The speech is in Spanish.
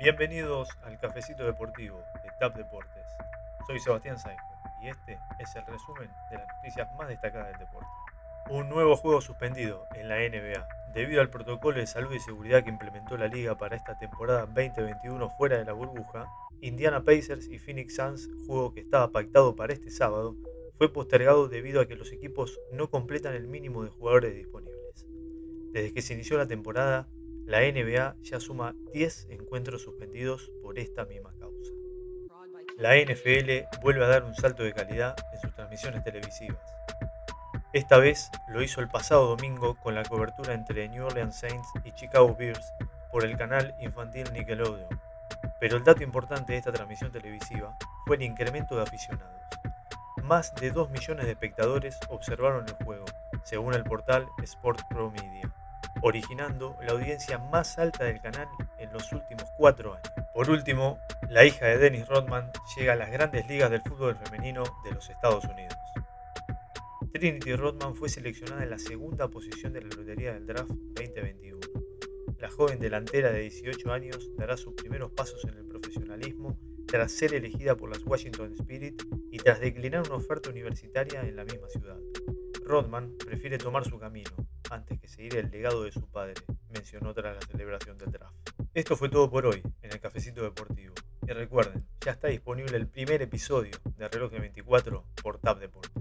Bienvenidos al Cafecito Deportivo de TAP Deportes. Soy Sebastián Saijo y este es el resumen de las noticias más destacadas del deporte. Un nuevo juego suspendido en la NBA debido al protocolo de salud y seguridad que implementó la liga para esta temporada 2021 fuera de la burbuja, Indiana Pacers y Phoenix Suns, juego que estaba pactado para este sábado, fue postergado debido a que los equipos no completan el mínimo de jugadores disponibles. Desde que se inició la temporada, la NBA ya suma 10 encuentros suspendidos por esta misma causa. La NFL vuelve a dar un salto de calidad en sus transmisiones televisivas. Esta vez lo hizo el pasado domingo con la cobertura entre New Orleans Saints y Chicago Bears por el canal infantil Nickelodeon. Pero el dato importante de esta transmisión televisiva fue el incremento de aficionados. Más de 2 millones de espectadores observaron el juego, según el portal Sport Pro Media originando la audiencia más alta del canal en los últimos cuatro años. Por último, la hija de Dennis Rodman llega a las grandes ligas del fútbol femenino de los Estados Unidos. Trinity Rodman fue seleccionada en la segunda posición de la lotería del draft 2021. La joven delantera de 18 años dará sus primeros pasos en el profesionalismo tras ser elegida por las Washington Spirit y tras declinar una oferta universitaria en la misma ciudad. Rodman prefiere tomar su camino, antes que seguir el legado de su padre, mencionó tras la celebración del draft. Esto fue todo por hoy en el Cafecito Deportivo. Y recuerden, ya está disponible el primer episodio de Reloj de 24 por TAP Deportes.